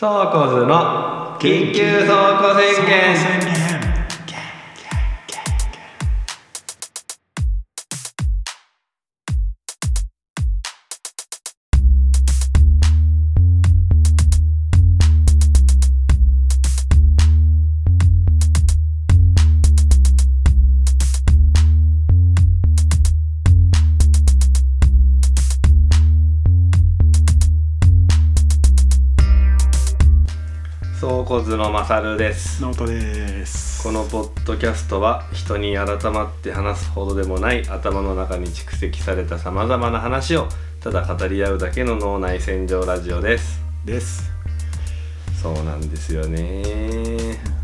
倉庫図の緊急倉庫宣言。サルです。ノートです。このポッドキャストは人に改まって話すほどでもない頭の中に蓄積されたさまざまな話をただ語り合うだけの脳内洗浄ラジオです。です。そうなんですよね。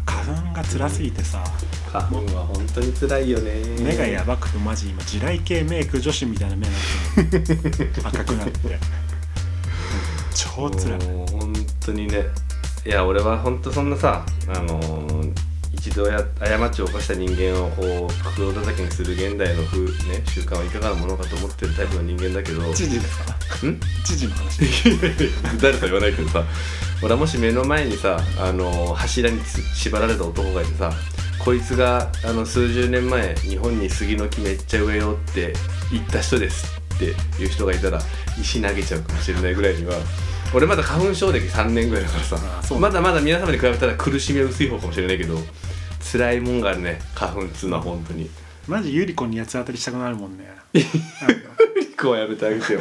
花粉が辛すぎてさ。花粉は本当に辛いよね。目がやばくてマジ今地雷系メイク女子みたいな目になって。る赤くなって。超辛い。もう本当にねいや俺は本当そんなさあのー一度や過ちを犯した人間をこう袋叩きにする現代の風、ね、習慣はいかがなものかと思ってるタイプの人間だけど。ん知事ですか？知事の話。誰とは言わないけどさ俺はもし目の前にさ、あのー柱につ縛られた男がいてさこいつがあの数十年前日本に杉の木めっちゃ植えようって言った人ですっていう人がいたら石投げちゃうかもしれないぐらいには俺まだ花粉症歴3年ぐらいだからさまだまだ皆様に比べたら苦しみは薄い方かもしれないけど辛いもんがあるね花粉っつうのは本当に。マジゆり子に八つ当たりしたくなるもんね。ウリコはやめてあげてよ。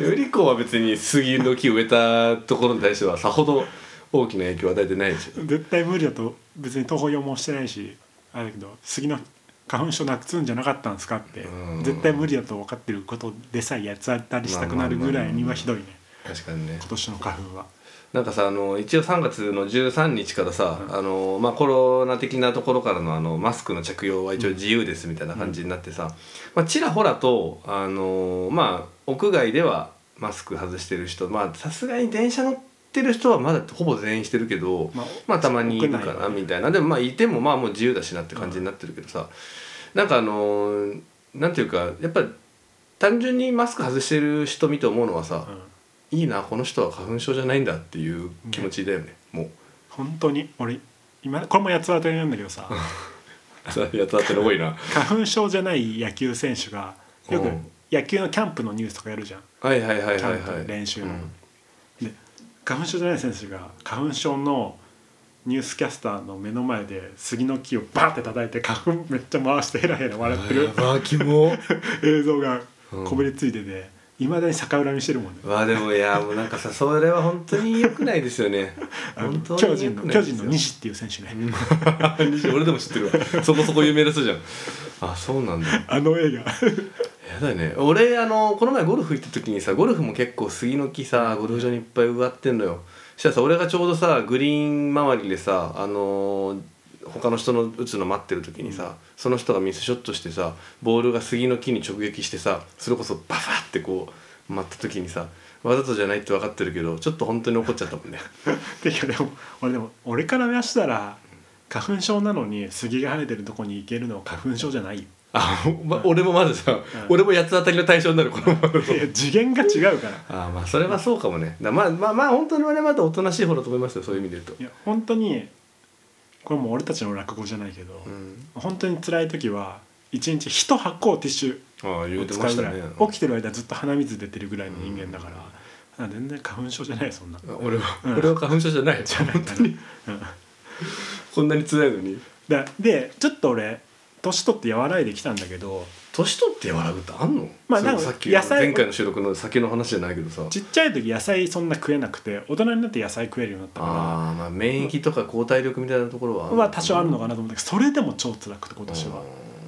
ウリコは別に杉の木植えたところに対してはさほど大きな影響を与えてないでし。ょ絶対無理だと別に徒歩用もしてないしあれだけど杉の花粉症なくすんじゃなかったんですかってうん。絶対無理だと分かってることでさえ八つ当たりしたくなるぐらいにはひどいね確かにね。今年の花粉は。なんかさあの一応3月の13日からさ、あのまあ、コロナ的なところからのあのマスクの着用は一応自由ですみたいな感じになってさ、まあ、ちらほらとあの、まあ、屋外ではマスク外してる人まあさすがに電車乗ってる人はまだほぼ全員してるけど、まあまあたまにいるかなみたいな。でもまあいてもまあもう自由だしなって感じになってるけどさ、なんかあのなんていうかやっぱり単純にマスク外してる人見て思うのはさ、うんいいなこの人は花粉症じゃないんだっていう気持ちだよねもう。本当に？俺今これも八つ当たりなんだけどさ。さやつだっての多いな。花粉症じゃない野球選手がよくうん。野球のキャンプのニュースとかやるじゃん。はいはいはいはいキャンはいプ練習の、うん。で花粉症じゃない選手が花粉症のニュースキャスターの目の前で杉の木をバーって叩いて花粉めっちゃ回してヘラヘラ笑ってる。映像がこびりついてていまだに逆恨みしてるもんね。わあでもいやもうなんかさそれは本当に良くないですよね。本当に巨人の巨人の西っていう選手ね、西俺でも知ってるわ。そこそこ有名な人じゃん。あそうなんだ。やあの映画。だよね。俺あのこの前ゴルフ行った時にさゴルフも結構杉の木さゴルフ場にいっぱい植わってんのよ。そしたらさ俺がちょうどさグリーン周りでさあのー他の人の打つの待ってる時にさ、その人がミスショットしてさボールが杉の木に直撃してさそれこそバファってこう待った時にさわざとじゃないって分かってるけどちょっと本当に怒っちゃったもんね。てかでも俺でも俺から見したら花粉症なのに杉が生えてるとこに行けるのは花粉症じゃない。よあ、ま、俺もまずさ、俺も八つ当たりの対象になるこのままいや次元が違うから。あまあそれはそうかもね。だまあまあまあ本当に我々まだおとなしい方だと思いますよそういう意味で言うと。いや本当にこれもう俺たちの落語じゃないけど、うん。本当に辛い時は一日一箱ティッシュを使うぐらい。ね起きてる間ずっと鼻水出てるぐらいの人間だから、あ全然花粉症じゃないそんな。俺は、うん。俺は花粉症じゃないじゃない。本当に。うん。こんなに辛いのに。だでちょっと俺年取って和らいできたんだけど年取って和らぐってあんの？まあなんかさっき野菜前回の収録の先の話じゃないけどさ。ちっちゃい時野菜そんな食えなくて大人になって野菜食えるようになったかああまあ免疫とか抗体力みたいなところはらは多少あるのかなと思ったけどそれでも超辛くて今年は。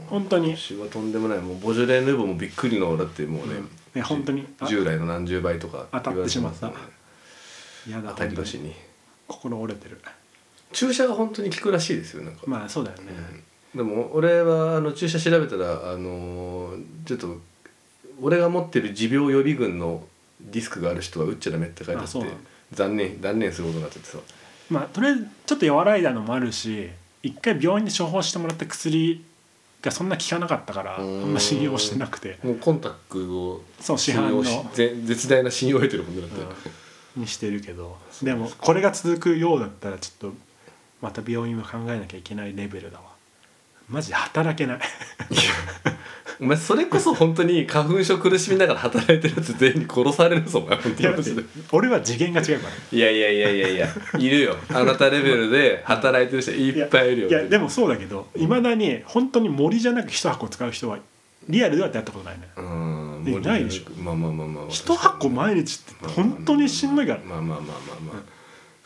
本当に。私はとんでもないもうボジョレ・ヌーボーもびっくりのだってもうね、ね本当に。あ。従来の何十倍とか当たってしまった。言われてすね。嫌だ当たり年に。心折れてる。注射が本当に効くらしいですよなんか、まあそうだよね、でも俺はあの注射調べたらあのちょっと俺が持ってる持病予備軍のリスクがある人は打っちゃダメって書いてあって残念断念することになっちゃってさ。まあとりあえずちょっと和らいだのもあるし一回病院で処方してもらった薬がそんな効かなかったからあんま信用してなくて。もうコンタクトをそう市販の絶大な信用を得てるもんだって、うん、にしてるけどでもこれが続くようだったらちょっとまた病院は考えなきゃいけないレベルだわマジ働けない。お前それこそ本当に花粉症苦しみながら働いてるやつ全員に殺されるぞお前本当に。俺は次元が違うから。いやいやいやいやいやいるよ。あなたレベルで働いてる人いっぱいいるよ。いやでもそうだけどいまだに本当に森じゃなく一箱使う人はリアルではてやったことないねうんないでしょ。まあまあまあまあ一箱毎日って本当にしんどいから。まあまあまあまあまあ、まあ。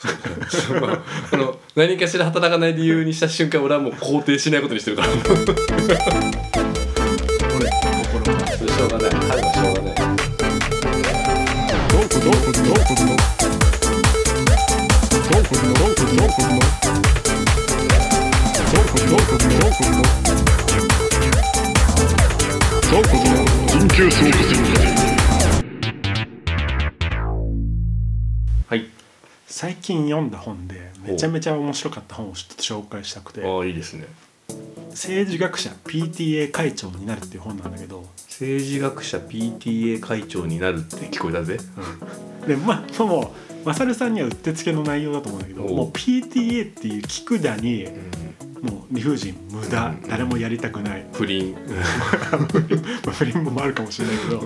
あの何かしら働かない。理由にした瞬間俺はもう肯定しない。ことにしてるから俺心がしょうがない。彼はしょうがない。洞窟洞窟洞窟の洞窟の洞緊急最近読んだ本でめちゃめちゃ面白かった本をちょっと紹介したくて。ああいいですね。政治学者 PTA 会長になるっていう本なんだけど。政治学者 PTA 会長になるって聞こえたぜ。でまあもうマサルさんにはうってつけの内容だと思うんだけどもう PTA っていう聞くだにうん。もう理不尽無駄うん。誰もやりたくない。不倫。まあ 不倫もあるかもしれないけど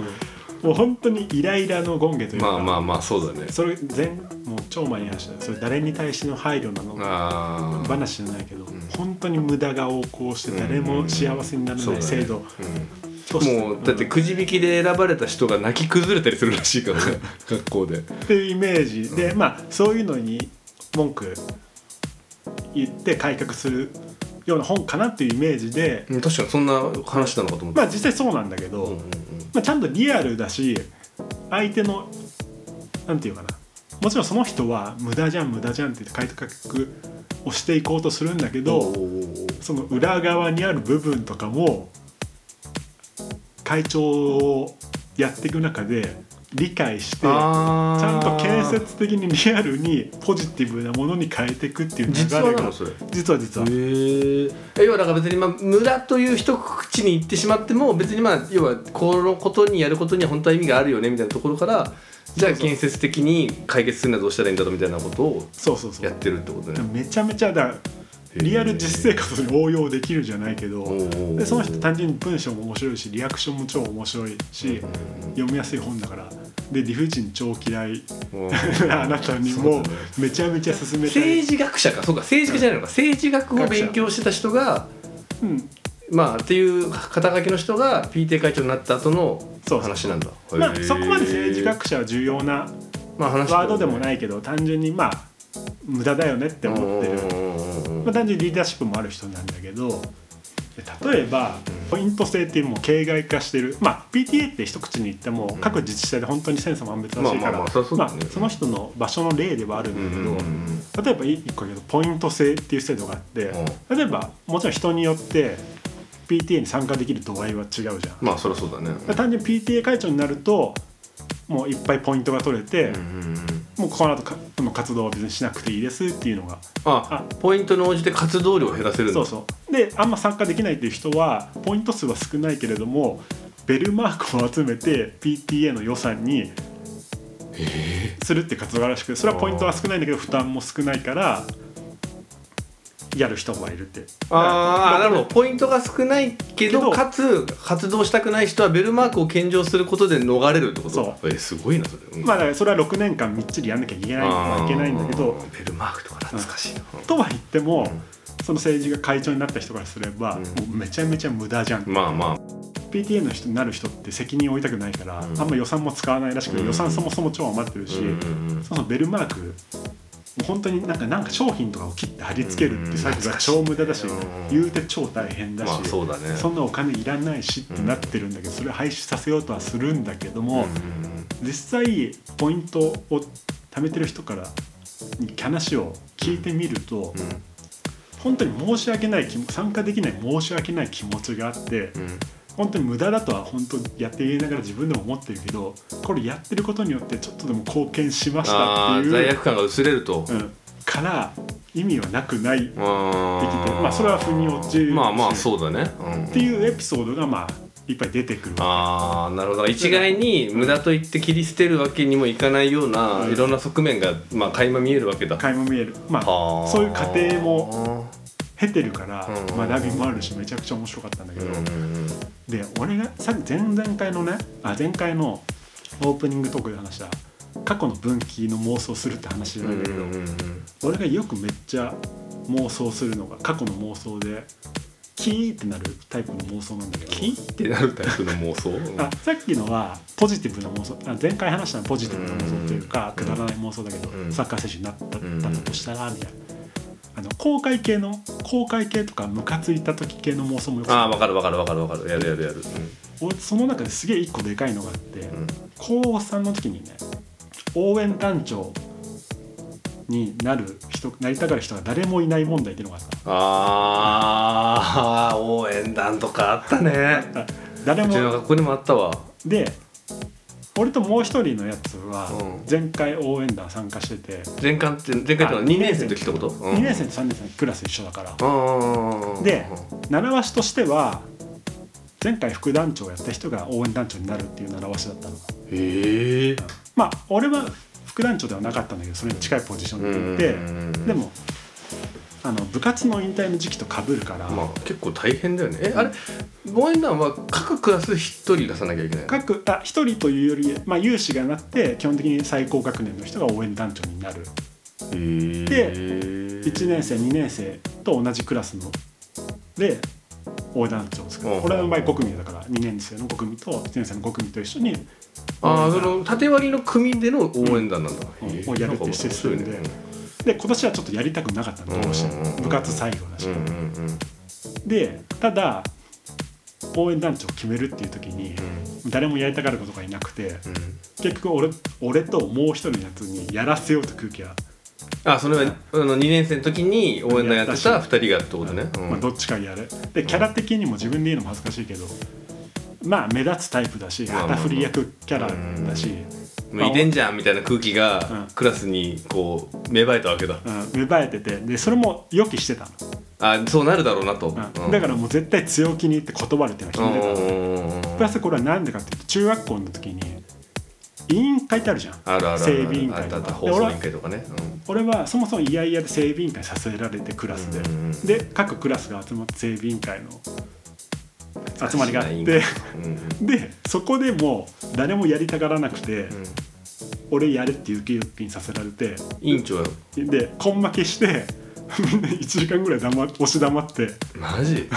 もう本当にイライラの権下というかまあまあまあそうだね。それ全もう超前に話した。それ誰に対しての配慮なのか話じゃないけど、ん。本当に無駄が横行して誰も幸せにならない制度。もうだってくじ引きで選ばれた人が泣き崩れたりするらしいからね学校で。っていうイメージ。で、まあそういうのに文句言って改革するような本かなっていうイメージで、うん確かにそんな話なのかと思った。まあ実際そうなんだけど、うんうんうんまあ、ちゃんとリアルだし相手のなんていうかな。もちろんその人は無駄じゃん無駄じゃんって改革をしていこうとするんだけど、その裏側にある部分とかも会長をやっていく中で理解してちゃんと建設的にリアルにポジティブなものに変えていくっていう流実れが実は実は。要はだから別にまあ無駄という一口に言ってしまっても別にまあ要はこのことにやることには本当は意味があるよねみたいなところからじゃあ建設的に解決するにはどうしたらいいんだろうみたいなことをそうそうそう。やってるってことね。めちゃめちゃだリアル実生活に応用できるじゃないけどでその人単純に文章も面白いしリアクションも超面白いし読みやすい本だから。で理不尽超嫌い。お あなたにそうもめちゃめちゃ勧めたい。政治学者か。そうか。政治家じゃないのか政治学を勉強してた人がうん。まあっていう肩書きの人が PTA 会長になった後のそうそう話なんだ。まあ、そこまで政治学者は重要なまあ話ワードでもないけど単純にまあ無駄だよねって思ってる、まあ、単純にリーダーシップもある人なんだけどで例えばポイント制っていうもう形骸化してる。まあ PTA って一口に言っても各自治体で本当に千差万別らしいからまあその人の場所の例ではあるんだけど、例えば一個言うとポイント制っていう制度があって、例えばもちろん人によって PTA に参加できる度合いは違うじゃん。まあそりゃそうだね。単純に PTA 会長になるともういっぱいポイントが取れて、うんうんうん。もうこの後かこの活動は別にしなくていいですっていうのがあポイントに応じて活動量を減らせるんだそうそう。であんま参加できないっていう人はポイント数は少ないけれどもベルマークを集めて PTA の予算にするって活動があるらしくそれはポイントは少ないんだけど負担も少ないからやる人もいるって。ああなるほど。どポイントが少ないけどかつ活動したくない人はベルマークを献上することで逃れるってこと？そえすごいなそれ、うん。まあだからそれは6年間みっちりやんなきゃいけないいけないんだけどベルマークとか懐かしいな、とは言ってもその政治が会長になった人からすれば、うん。もうめちゃめちゃ無駄じゃん。まあまあ。PTA の人になる人って責任を負いたくないから、うん。あんま予算も使わないらしくて、うん。予算そもそも超余ってるし、うんうんうん。そのベルマークもう本当になんかなんか商品とかを切って貼り付けるって作業が超無駄だし、うん言うて超大変だし、まあそうだね。そんなお金いらないしってなってるんだけど、それを廃止させようとはするんだけども、実際ポイントを貯めてる人からに話を聞いてみると、本当に申し訳ない参加できない申し訳ない気持ちがあって。本当に無駄だとは本当やっていながら自分でも思ってるけどこれやってることによってちょっとでも貢献しましたっていう罪悪感が薄れると、うん、から意味はなくない。ってあきてまあそれは腑に落ちるし。まあまあそうだね、うん、っていうエピソードがまあいっぱい出てくるわああなるほど。一概に無駄と言って切り捨てるわけにもいかないような、うん。いろんな側面がまあ垣間見えるわけだ。け垣間見える。まはあ。あそういう過程も経てるからうん。学びもあるしめちゃくちゃ面白かったんだけど、で俺がさ前々回のねあ前回のオープニングトークで話した過去の分岐の妄想するって話じゃうないんだけど、んうんうん俺がよくめっちゃ妄想するのが過去の妄想でキーってなるタイプの妄想なんだけどキってなるタイプの妄想？あさっきのはポジティブな妄想あ前回話したのはポジティブな妄想というかうんくだらない妄想だけど、うん。サッカー選手になった,、んだとしたらみたいなあの公開系の公開系とかムカついた時系の妄想もよくああ分かる分かる分かる分かる。やるやるやる。俺その中ですげえ一個でかいのがあって、うん。うん高3の時にね応援団長になる人なりたがる人が誰もいない問題っていうのがあったああ応援団とかあったね。あ誰うちのも学校にもあったわ。で俺ともう一人のやつはうん。前回応援団参加してて、前回って前回ってのは2年生の時ってこと、うん。2年生と3年生のクラス一緒だから、うんで習わしとしては前回副団長をやった人が応援団長になるっていう習わしだったの。へえ。まあ俺は副団長ではなかったんだけどそれに近いポジションでいてでもあの部活の引退の時期とかぶるから、まあ結構大変だよね。えあれ応援団は各クラス1人出さなきゃいけないの？各あ一人というより、まあ、有志がなって基本的に最高学年の人が応援団長になる。で1年生2年生と同じクラスので応援団長を作る。うん。俺の場合5組だから2年生の5組と1年生の5組と一緒にああその縦割りの組での応援団なんだ、うん。へえをやるっていうシステムで。なんか面で今年はちょっとやりたくなかったのどうしても。部活最後だし、でただ応援団長を決めるっていう時に誰もやりたがることがいなくて結局俺俺ともう一人のやつにやらせようと空気が、あそれはあの2年生の時に応援団やってた2人がってことね、うん。まあ、どっちかやるでキャラ的にも自分で言うのも恥ずかしいけどまあ目立つタイプだし旗振り役キャラだし、向いてんじゃんみたいな空気うん。がクラスにこう芽生えたわけだ。うん、芽生えててでそれも予期してたの、あそうなるだろうなと、うん。だからもう絶対強気に言って断るっていうのは決めてたの。プラスこれは何でかっていうと中学校の時に委員会ってあるじゃん。あるあるある整備委員会とか。で俺は放送委員会とかね、俺はそもそも嫌々で整備委員会させられてクラスで、で各クラスが集まって整備委員会の集まりがあってうんうん。でそこでもう誰もやりたがらなくて、うん。俺やれっていう気にさせられて委員長はで根負けしてみんな1時間ぐらい黙っ押し黙って。マジ？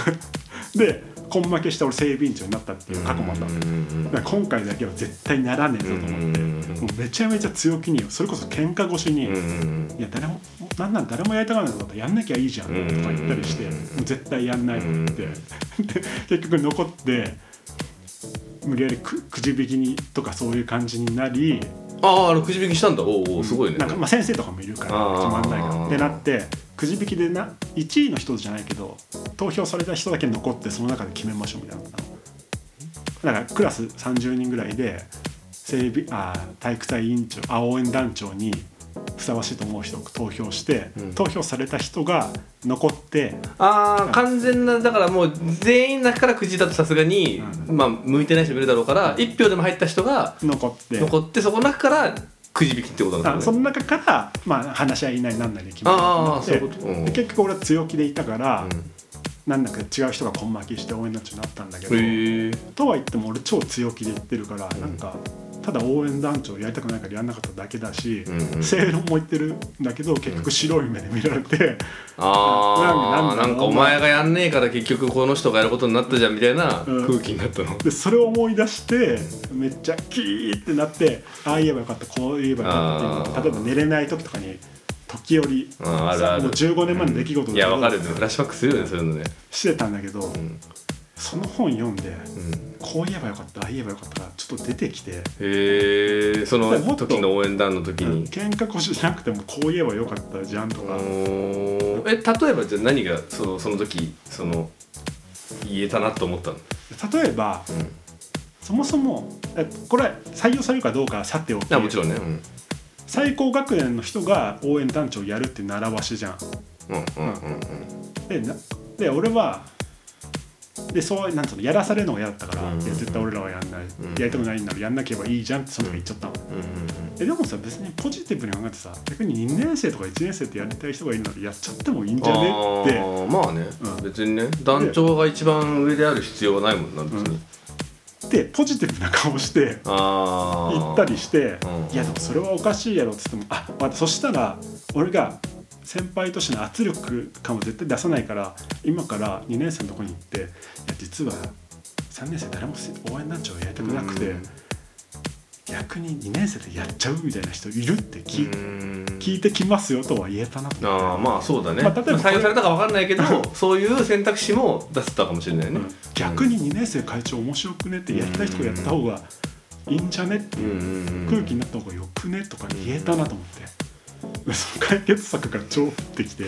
で根負けして俺整備委員長になったっていう過去もあったんうんうんだから今回だけは絶対ならねえぞと思って、もうめちゃめちゃ強気にそれこそ喧嘩越しに、いや誰もなんなん誰もやりたがらないんだったらやんなきゃいいじゃんとか言ったりして、絶対やんないと思って、うんで 結局残って無理やりくくじ引きにとかそういう感じになり、ああくじ引きしたんだ。おうおうすごいね。なんかまあ先生とかもいるからあー。決まんないからってなってくじ引きでな1位の人じゃないけど投票された人だけ残ってその中で決めましょうみたいな。のだからクラス30人ぐらいで整備あー体育祭委員長あ応援団長にふさわしいと思う人を投票して、うん。投票された人が残ってああ完全なだからもう全員の中からくじだとさすがに、うまあ向いてない人もいるだろうから一票でも入った人が残って。残ってそこの中からくじ引きってことなんだね。あその中から、まあ、話し合いなりなんなりで決めて結局俺は強気でいたから、うん。なんだか違う人が根負けして応援団長になったんだけど、とは言っても俺超強気で言ってるから、なんかただ応援団長やりたくないからやんなかっただけだし、うんうん。正論も言ってるんだけど結局白い目で見られて、ああなんかお前がやんねえから結局この人がやることになったじゃんみたいなうん。空気になったの、でそれを思い出してめっちゃキーってなってああ言えばよかったこう言えばよかったって例えば寝れない時とかに時折あーあるある。もう15年前の出来事だけどいやわかる。フラッシュバックするよねそういうのね。してたんだけど、んその本読んでうん。こう言えばよかったああ言えばよかったがちょっと出てきて、へえその時の応援団の時に、喧嘩腰じゃなくてもこう言えばよかったじゃんとか、え例えばじゃあ何がそのその時その言えたなと思ったの、例えばうん、そもそもえこれ採用されるかどうかはさておき。あもちろんね、うん。最高学年の人が応援団長やるって習わしじゃん。うんうんうんうん。でなで俺はでそうなんつうのやらされるのが嫌だったから、うんいや絶対俺らはやんない、んやりたくないんならやんなければいいじゃんってその時言っちゃったの、えでもさ別にポジティブに考えてさ逆に2年生とか1年生ってやりたい人がいるならやっちゃってもいいんじゃねってまあね、うん別にね団長が一番上である必要はないもんな別に、でポジティブな顔してああ言ったりしてうん「いやでもそれはおかしいやろ」っつっても「あ待ってそしたら俺が先輩としての圧力感を絶対出さないから今から2年生のとこに行って「いや実は3年生誰も応援団長をやりたくなくて、うん。逆に2年生でやっちゃうみたいな人いるって聞,、うん。聞いてきますよ」とは言えたなとああまあそうだね、まあ例えば採用されたか分かんないけどそういう選択肢も出せたかもしれないね、うん。逆に2年生会長面白くねってやりたい人がやった方がいいんじゃねってうんう空気になった方がよくねとか言えたなと思って、その解決策が超降ってきて。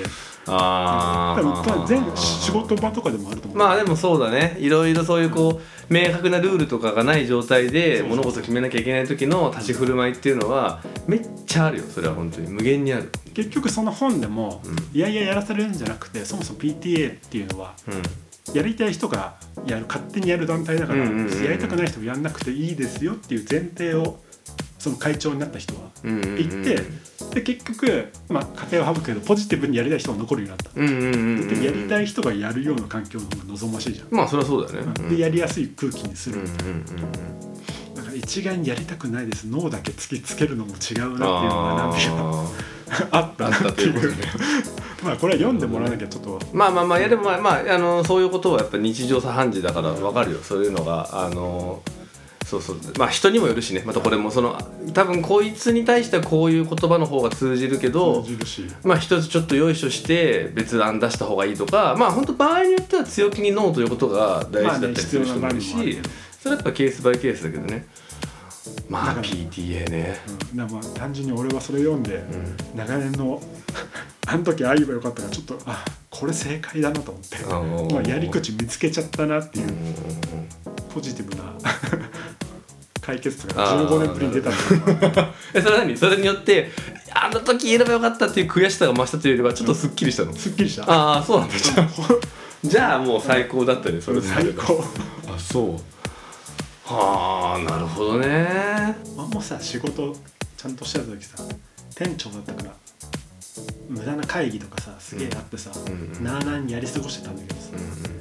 あ多分多分全あ仕事場とかでもあると思う、まあでもそうだね。いろいろそういうこう明確なルールとかがない状態で物事を決めなきゃいけない時の立ち振る舞いっていうのはめっちゃあるよ。それは本当に。無限にある。結局その本でも、うん。いやいややらされるんじゃなくてそもそも PTA っていうのはうやりたい人がやる勝手にやる団体だから、やりたくない人もやんなくていいですよっていう前提をその会長になった人はんうんうんうん。言って、で結局、まあ、家庭を省くけどポジティブにやりたい人が残るようになった。うんうんうんうんでやりたい人がやるような環境の方が望ましいじゃん。まあそれはそうだよね、うん。でやりやすい空気にする、うんうんうんうん。だから一概にやりたくないです。脳だけ突きつけるのも違うなっていうのがなんていうかああったなっていうまあこれは読んでもらわなきゃちょっと。ーまあまあまあいやでもまあ、まあ、あのそういうことはやっぱ日常茶飯事だから分かるよ。そういうのがあのそうそう。まあ人にもよるしね。またこれもその多分こいつに対してはこういう言葉の方が通じるけど通じるし。まあ一つちょっとよいしょして別案出した方がいいとかまあ本当場合によっては強気にノーということが大事だったりする人もいるし、まあねそれはやっぱケースバイケースだけどね。まあ PTA ね。うん、まあ単純に俺はそれ読んで、ん。長年の あの時ああ言えばよかったからちょっとあこれ正解だなと思ってまあやり口見つけちゃったなっていうポジティブな解決とか15年ぶりに出たえそれ何？それによってあの時言えればよかったっていう悔しさが増したというよりはちょっとすっきりしたの、すっきりした？ああそうなんだ。じゃあもう最高だったねそれで。最高。あそう。はあなるほどね。あんまさ仕事ちゃんとしてた時さ店長だったから無駄な会議とかさすげえあってさ、うんうんなあなあにやり過ごしてたんだけどさ、うんうん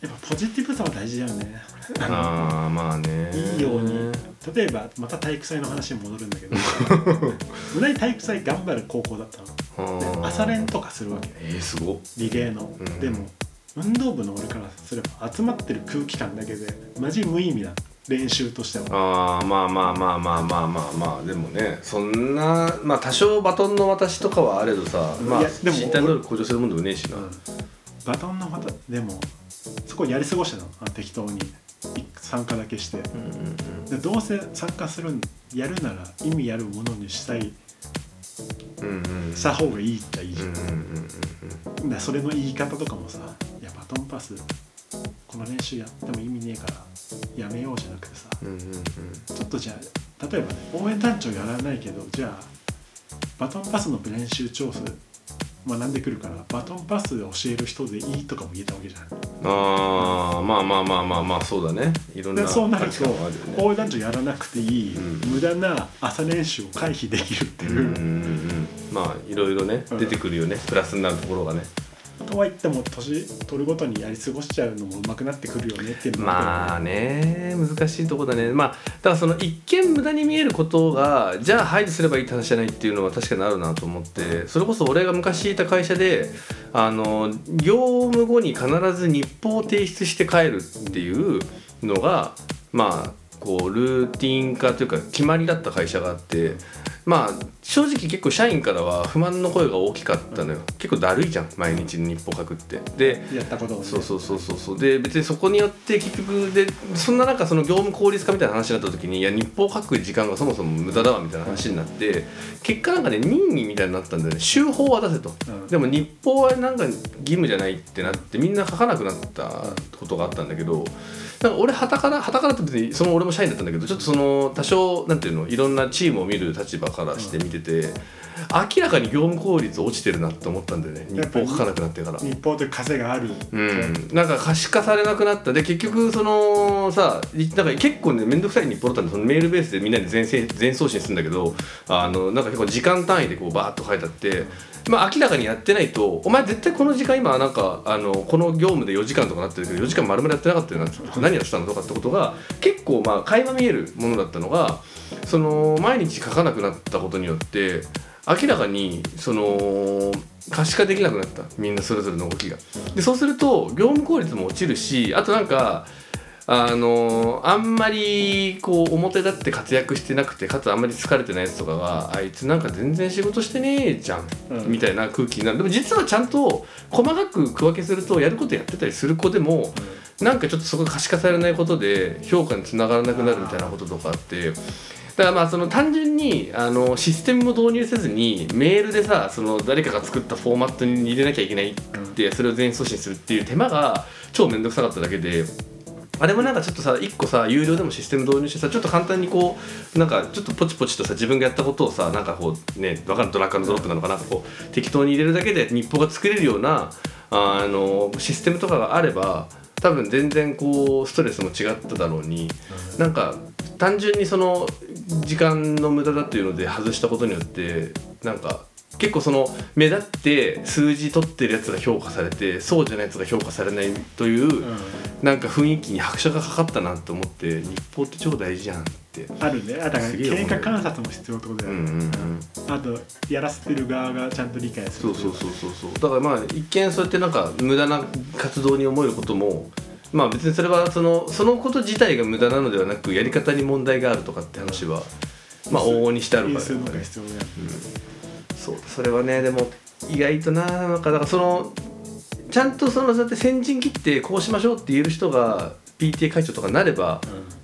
やっぱポジティブさは大事だよね。ああまあね。いいように。例えばまた体育祭の話に戻るんだけど。無駄に体育祭頑張る高校だったの。で朝練とかするわけ。えー、すごっ。リレーの、うん。でも運動部の俺からすれば集まってる空気感だけでマジ無意味な練習としては。ああまあまあまあまあまあまあまあ。でもねそんなまあ多少バトンの渡しとかはあれどさまあいやでも身体能力向上するもんでもねえしな、うんバトンのまたでもそこやり過ごしてたの。あ適当に。い参加だけして。でどうせ参加するんやるなら意味あるものにしたいした方がいいっちゃいいじゃん。うんそれの言い方とかもさ「いやバトンパスこの練習やっても意味ねえからやめよう」じゃなくてさちょっとじゃあ例えばね応援団長やらないけどじゃあバトンパスの練習調整学んでくるからバトンパスで教える人でいいとかも言えたわけじゃないああまあまあまあまあまあそうだね。いろんなでそうなると価値観はあるよね。応援団長やらなくていい、うん無駄な朝練習を回避できるっていう、うんうんうんうん。まあいろいろねうん。出てくるよね。プラスになるところがねとは言っても年取るごとにやり過ごしちゃうのも上手くなってくるよねっていうのまああね難しいとこだね。まあだからその一見無駄に見えることがじゃあ排除すればいいって話じゃないっていうのは確かにあるなと思ってそれこそ俺が昔いた会社であの業務後に必ず日報を提出して帰るっていうのがまあこうルーティン化というか決まりだった会社があってまあ正直結構社員からは不満の声が大きかったのよ。結構だるいじゃん毎日日報書くって。でやったことをね。そうそうそうそうそう。で別にそこによって結局でそんな中その業務効率化みたいな話になった時にいや日報書く時間がそもそも無駄だわみたいな話になって結果なんかね任意みたいになったんだよね。週報は出せと、うん。でも日報はなんか義務じゃないってなってみんな書かなくなったことがあったんだけどなんか俺はたからはたからって別にその俺も社員だったんだけどちょっとその多少なんていうのいろんなチームを見る立場かからして見てて、明らかに業務効率落ちてるなって思ったんだよね。日報書かなくなってから。日報で稼がある、うん、なんか可視化されなくなった。で結局そのさいなんか結構ね面倒くさい日報だったんでそのメールベースでみんなで全せ全送信するんだけどあのなんか結構時間単位でこうバーッと書いてあって、まあ、明らかにやってないとお前絶対この時間今なんかあのこの業務で4時間とかなってるけど4時間丸々やってなかったよな何やってたのとかってことが結構まあ垣間見えるものだったのがその毎日書かなくなったことによって明らかにその可視化できなくなったみんなそれぞれの動きが。でそうすると業務効率も落ちるしあとなんかあのあんまりこう表立って活躍してなくてかつあんまり疲れてないやつとかがあいつなんか全然仕事してねえじゃん、うん。みたいな空気になる。でも実はちゃんと細かく区分けするとやることやってたりする子でも、なんかちょっとそこが可視化されないことで評価につながらなくなるみたいなこととかあって。だからまあその単純にあのシステムも導入せずにメールでさその誰かが作ったフォーマットに入れなきゃいけないってそれを全員送信するっていう手間が超めんどくさかっただけであれもなんかちょっとさ一個さ有料でもシステム導入してさちょっと簡単にこうなんかちょっとポチポチとさ自分がやったことをさなんかこうねわかる？ドラッグアンドドロップなのかな？こう適当に入れるだけで日報が作れるようなあのシステムとかがあれば多分全然こうストレスも違っただろうに、なんか単純にその時間の無駄だっていうので外したことによってなんか結構その目立って数字取ってるやつが評価されてそうじゃないやつが評価されないという、うん。なんか雰囲気に拍車がかかったなと思って日報って超大事じゃんって。あるね。あだから経過観察も必要ってことだよね、うんうんうん。あとやらせてる側がちゃんと理解するそうそうそうそうそう。だからまあ一見そうやってなんか無駄な活動に思えることもまあ別にそれはそのそのこと自体が無駄なのではなくやり方に問題があるとかって話はまあ往々にしてあるから因数のそうそれはねでも意外とななんかだからそのちゃんとそのそうやって先陣切ってこうしましょうって言える人が PTA 会長とかになれば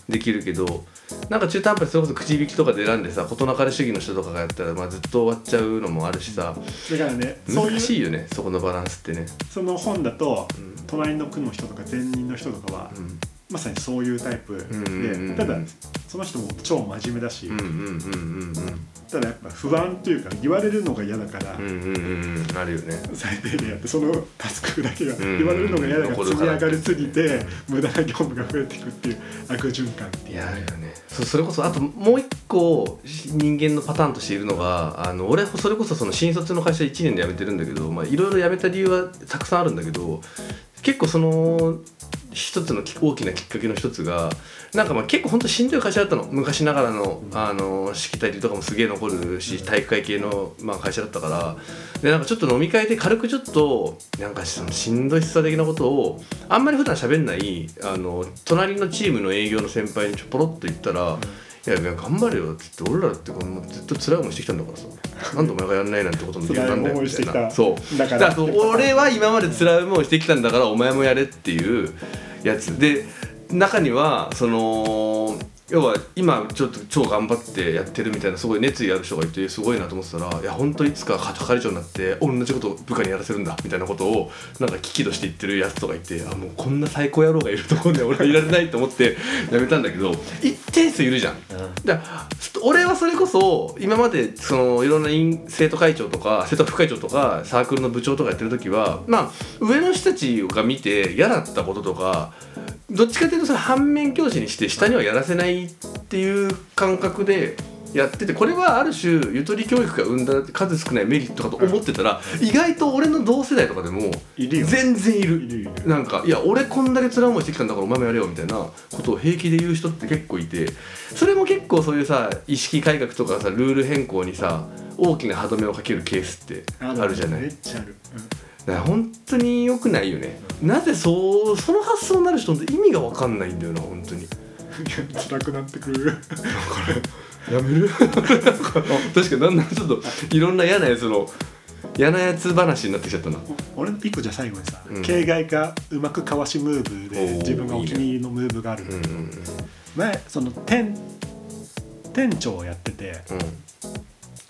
できるけどなんか中途半端にそれこそ口引きとかで選んでさ事なかれ主義の人とかがやったら、まあ、ずっと終わっちゃうのもあるしさだからね難しいうよねそこのバランスってね。その本だと、ん。隣の区の人とか前任の人とかは、うんまさにそういうタイプで、ただその人も超真面目だし、ただやっぱ不安というか言われるのが嫌だから、うんうんうんうん。うんあるよね。最低限やってそのタスクだけが言われるのが嫌だから積み上がりすぎてうん無駄な業務が増えていくっていう悪循環っていう。いやあるよね。そそれこそあともう一個人間のパターンとしているのがあの俺それこそその新卒の会社1年で辞めてるんだけどまあいろいろ辞めた理由はたくさんあるんだけど結構その一つのき大きなきっかけの一つがなんかまあ結構本当しんどい会社だったの。昔ながらのあのしきたりとかもすげえ残るし体育会系の、まあ、会社だったから。でなんかちょっと飲み会で軽くちょっとなんかそのしんどいしさ的なことをあんまり普段喋んないあの隣のチームの営業の先輩にちょポロッと言ったら「いやいや頑張れよ」っつって俺らってこのずっと辛い思いしてきたんだからさ。なんでお前がやんないなんてことも言ったんだよ。みたいなそう。だから俺は今まで辛い思いしてきたんだからお前もやれっていうやつ。で中にはその要は今ちょっと超頑張ってやってるみたいなすごい熱意ある人がいてすごいなと思ってたらいや本当いつか係長になって同じことを部下にやらせるんだみたいなことをなんか危機として言ってるやつとかいてあもうこんな最高野郎がいるところには俺はいられないと思ってやめたんだけど一定数いるじゃん。だ俺はそれこそ今までそのいろんな院生徒会長とか生徒副会長とかサークルの部長とかやってる時はまあ上の人たちが見て嫌だったこととかどっちかというとそれ反面教師にして下にはやらせないっていう感覚でやっててこれはある種ゆとり教育が生んだ数少ないメリットかと思ってたら意外と俺の同世代とかでも全然いる。なんかいや俺こんだけ辛い思いしてきたんだからお前もやれよみたいなことを平気で言う人って結構いてそれも結構そういうさ意識改革とかさルール変更にさ大きな歯止めをかけるケースってあるじゃない。めっちゃある、だから本当に良くないよね。なぜそうその発想になる人って意味が分かんないんだよな本当に。うん、辛くなってくる。やめる。確かにだんだんちょっといろんな嫌なやつの嫌なやつ話になってきちゃったな。俺一個じゃあ最後にさ、うん。形骸化うまくかわしムーブで自分がお気に入りのムーブがある。んだけどうんうん。前その店店長をやっててうん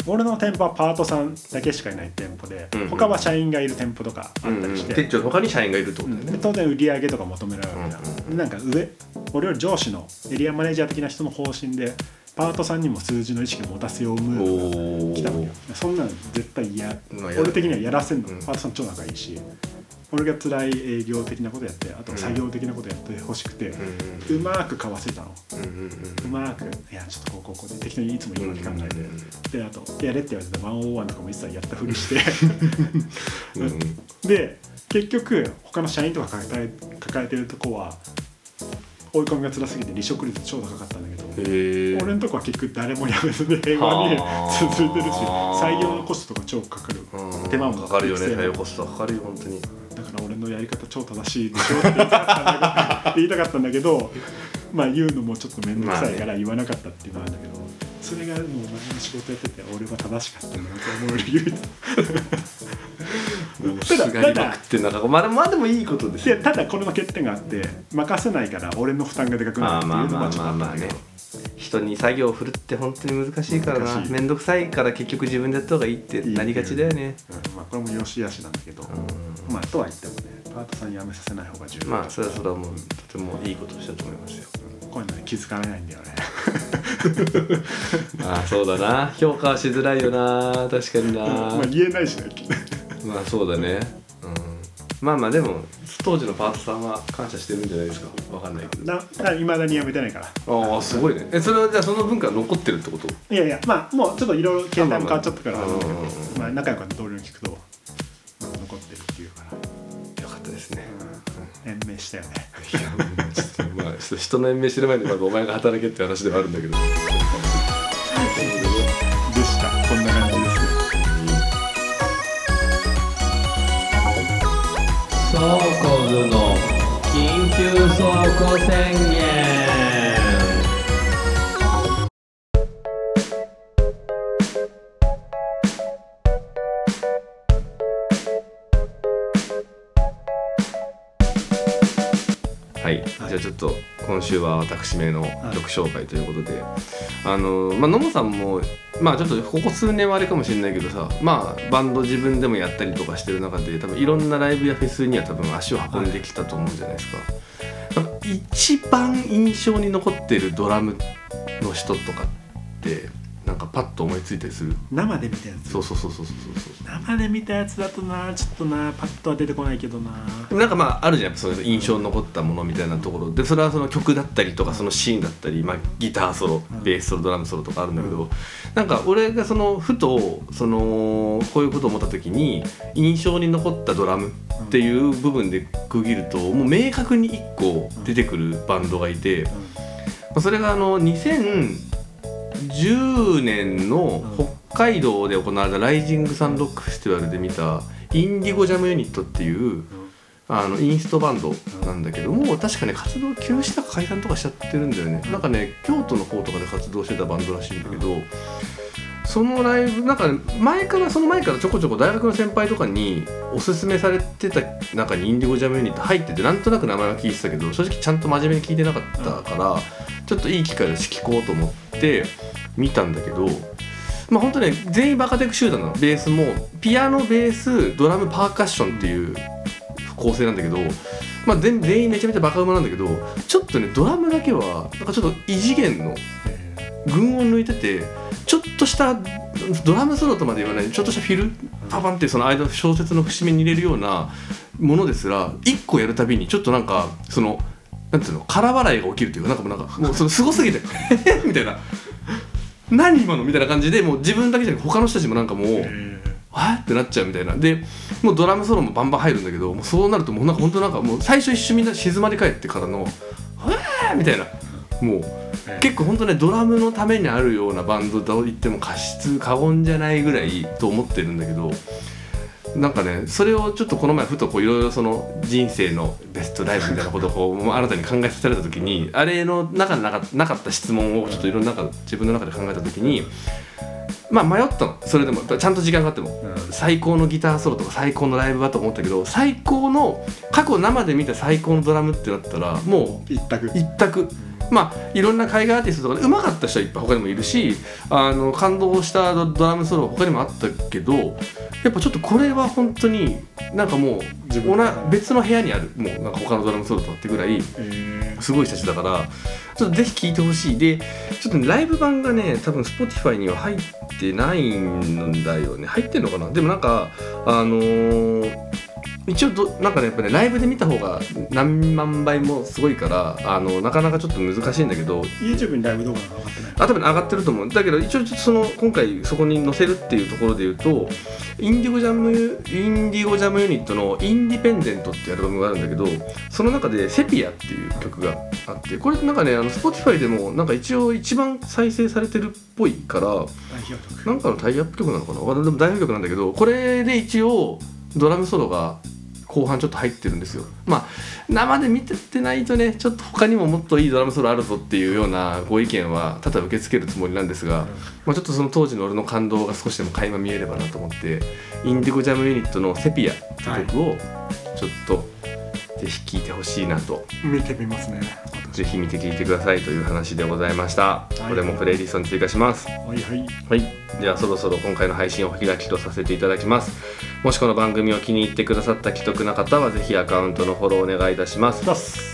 俺の店舗はパートさんだけしかいない店舗で、うんうん。他は社員がいる店舗とかあったりして、店長の他に社員がいるってことだよね。で当然売り上げとか求められるわけだ、うんうんでなんか上俺より上司のエリアマネージャー的な人の方針でパートさんにも数字の意識を持たせようムーブが来たわけよ。そんなの絶対嫌。俺的にはやらせんの、うん。パートさん超仲いいし俺が辛い営業的なことやってあとは作業的なことやってほしくて、うまーくかわせたの。うまーくいやちょっとこうこうこうで適当にいつも言い訳考えて、うんであとやれって言われたら101とかも一切やったふりして。で結局他の社員とか抱え抱えてるとこは追い込みが辛すぎて離職率超高かったんだけど、俺のとこは結局誰も辞めずに平和にはあ。続いてるし採用のコストとか超かかる。うん。手間もかかるよね採用コストかかるよ本当に。だから俺のやり方超正しいでしょって言いたかったんだけど言いたかったんだけどまあ言うのもちょっと面倒くさいから言わなかったっていうのはあるんだけど、それがもう前の仕事やってて俺は正しかったんだなと思える唯一もうすがりまくってんなんか。まあでもまあでもいいことですよ。でただこれの欠点があって任せないから俺の負担がでかくなまあるっていうのまあまあはちょっとあったけど。まあまあね人に作業を振るって本当に難しいからな。面倒くさいから結局自分でやった方がいいってなりがちだよね。うん。まあこれもよしあしなんだけど、うまあとは言ってもねパートさん辞めさせない方が重要まあそれはそれはもうとてもいいことをしたと思いますよ。こういうのに気づかれないんだよねあ あそうだな。評価はしづらいよな。確かにな。まあ言えないしねまあそうだね。うん。まあまあでも当時のパートさんは感謝してるんじゃないですか。わかんないけど。いまだに辞めてないから。ああすごいね。えそれはじゃあその文化残ってるってこと？いやいやまあもうちょっといろいろ携帯も変わっちゃったから。まあまあ仲良かった同僚に聞くと、まあ、残ってるっていうから、よかったですね。延命したよね。いやもうちょっとまあ人の延命してる前にまずお前が働けって話ではあるんだけどコズの緊急倉庫宣言はい、じゃあちょっと今週は私めの曲紹介ということで、あのまあ野茂さんもまあちょっとここ数年はあれかもしれないけどさまあバンド自分でもやったりとかしてる中で多分いろんなライブやフェスには多分足を運んできたと思うんじゃないですか。一番印象に残ってるドラムの人とかってなんかパッと思いついたりする。生で見たやつ？そうそうそうそうそうそう。生で見たやつだとなちょっとなパッとは出てこないけどな。でもなんかまああるじゃん。そういう印象に残ったものみたいなところ。でそれはその曲だったりとかそのシーンだったり、まあ、ギターソロうん。ベースソロドラムソロとかあるんだけど、なんか俺がそのふとそのこういうことを思った時に印象に残ったドラムっていう部分で区切るともう明確に1個出てくるバンドがいて、まあそれがあの2010年の北海道で行われたライジングサンロックフェスティバルで見たインディゴジャムユニットっていうあのインストバンドなんだけどもう確かね活動休止とか解散とかしちゃってるんだよね。なんかね京都の方とかで活動してたバンドらしいんだけどそのライブなんかね前からその前からちょこちょこ大学の先輩とかにおすすめされてた中にインディゴジャムユニット入っててなんとなく名前は聞いてたけど正直ちゃんと真面目に聞いてなかったからちょっといい機会だし聞こうと思って見たんだけどまあ本当ね全員バカテク集団のベースもピアノベースドラムパーカッションっていう構成なんだけど、まあ、全全員めちゃめちゃバカ馬なんだけどちょっとねドラムだけはなんかちょっと異次元の群を抜いててちょっとしたドラムソロとまで言わないちょっとしたフィルパパンってその間小説の節目に入れるようなものですら1個やるたびにちょっとなんかそのなんていうの空笑いが起きるというかなんかもうなんかもうそのすごすぎてみたいな何今のみたいな感じでもう自分だけじゃなく他の人たちもなんかもう。わーってなっちゃうみたいなでもうドラムソロもバンバン入るんだけどもうそうなるともうなんか本当なんかもう最初一瞬みんな静まり返ってからの「わー!」みたいなもう結構本当ねドラムのためにあるようなバンドと言っても過失過言じゃないぐらいと思ってるんだけどなんかねそれをちょっとこの前ふとこういろいろその人生のベストライブみたいなことをこう新たに考えさせられた時にあれの中になかった質問をちょっといろんな中自分の中で考えた時にまあ迷ったの。それでもちゃんと時間があっても。最高のギターソロとか最高のライブだと思ったけど最高の過去生で見た最高のドラムってなったらもう一択。一択。まあいろんな海外アーティストとかで上手かった人はいっぱい他にもいるしあの感動したドドラムソロ他にもあったけどやっぱちょっとこれは本当になんかもう自分別の部屋にあるもうなんか他のドラムソロとはってぐらいえすごい人たちだからちょっとぜひ聴いてほしい。でちょっとねライブ版がね多分 Spotify には入ってないんだよね。入ってんのかな？でもなんかあのー一応どなんかねやっぱねライブで見た方が何万倍もすごいからあのなかなかちょっと難しいんだけどー YouTube にライブ動画が上がってない。あ多分上がってると思う。だけど一応その今回そこに載せるっていうところで言うとインディゴジャムインディゴジャムユニットの「インディペンデント」っていうアルバムがあるんだけどその中で「セピア」っていう曲があってこれなんかねあの Spotify でもなんか一応一番再生されてるっぽいから代表曲。なんかのタイアップ曲なのかな？でも代表曲なんだけどこれで一応ドラムソロが後半ちょっと入ってるんですよ。まあ生で見てってないとねちょっと他にももっといいドラムソロあるぞっていうようなご意見は多々受け付けるつもりなんですが、まあ、ちょっとその当時の俺の感動が少しでも垣間見えればなと思ってインディゴジャムユニットの「セピア」って曲をちょっとぜひ聴いてほしいなと。見てみますねぜひ見て聴いてくださいという話でございました、い。これもプレイリストに追加します。はいはい。はい、ではそろそろ今回の配信をお開きとさせていただきます。もしこの番組を気に入ってくださった既得な方はぜひアカウントのフォローお願いいたします。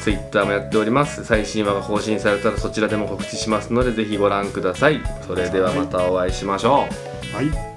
Twitter もやっております。最新話が更新されたらそちらでも告知しますのでぜひご覧ください。それではまたお会いしましょう。はい